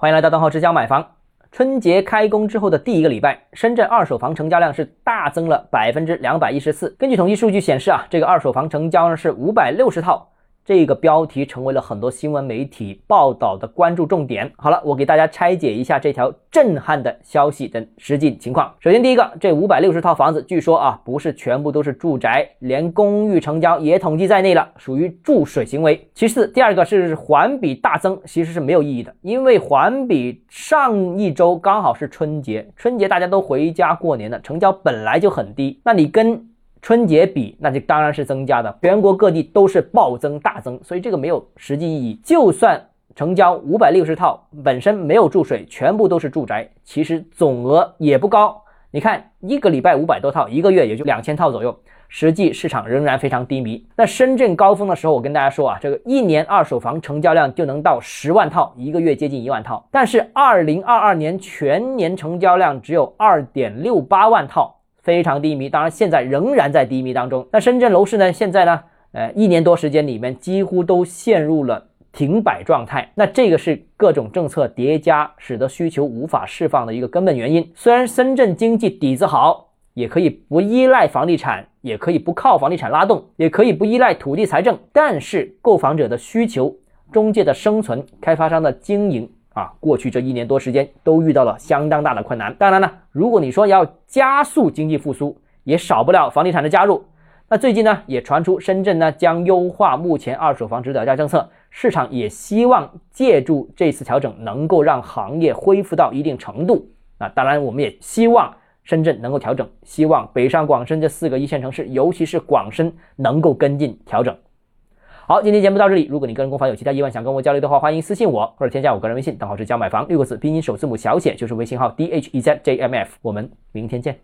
欢迎来到东浩之家买房。春节开工之后的第一个礼拜，深圳二手房成交量是大增了百分之两百一十四。根据统计数据显示啊，这个二手房成交呢是五百六十套。这个标题成为了很多新闻媒体报道的关注重点。好了，我给大家拆解一下这条震撼的消息的实际情况。首先，第一个，这五百六十套房子，据说啊，不是全部都是住宅，连公寓成交也统计在内了，属于注水行为。其次，第二个是环比大增，其实是没有意义的，因为环比上一周刚好是春节，春节大家都回家过年了，成交本来就很低，那你跟春节比，那就当然是增加的，全国各地都是暴增大增，所以这个没有实际意义。就算成交五百六十套，本身没有注水，全部都是住宅，其实总额也不高。你看一个礼拜五百多套，一个月也就两千套左右，实际市场仍然非常低迷。那深圳高峰的时候，我跟大家说啊，这个一年二手房成交量就能到十万套，一个月接近一万套。但是二零二二年全年成交量只有二点六八万套。非常低迷，当然现在仍然在低迷当中。那深圳楼市呢？现在呢？呃，一年多时间里面几乎都陷入了停摆状态。那这个是各种政策叠加，使得需求无法释放的一个根本原因。虽然深圳经济底子好，也可以不依赖房地产，也可以不靠房地产拉动，也可以不依赖土地财政，但是购房者的需求、中介的生存、开发商的经营。啊，过去这一年多时间都遇到了相当大的困难。当然呢，如果你说要加速经济复苏，也少不了房地产的加入。那最近呢，也传出深圳呢将优化目前二手房指导价政策，市场也希望借助这次调整，能够让行业恢复到一定程度。啊，当然我们也希望深圳能够调整，希望北上广深这四个一线城市，尤其是广深能够跟进调整。好，今天节目到这里。如果你个人购房有其他疑问，想跟我交流的话，欢迎私信我或者添加我个人微信，账号是教买房六个字，拼音首字母小写就是微信号 d h e z j m f。我们明天见。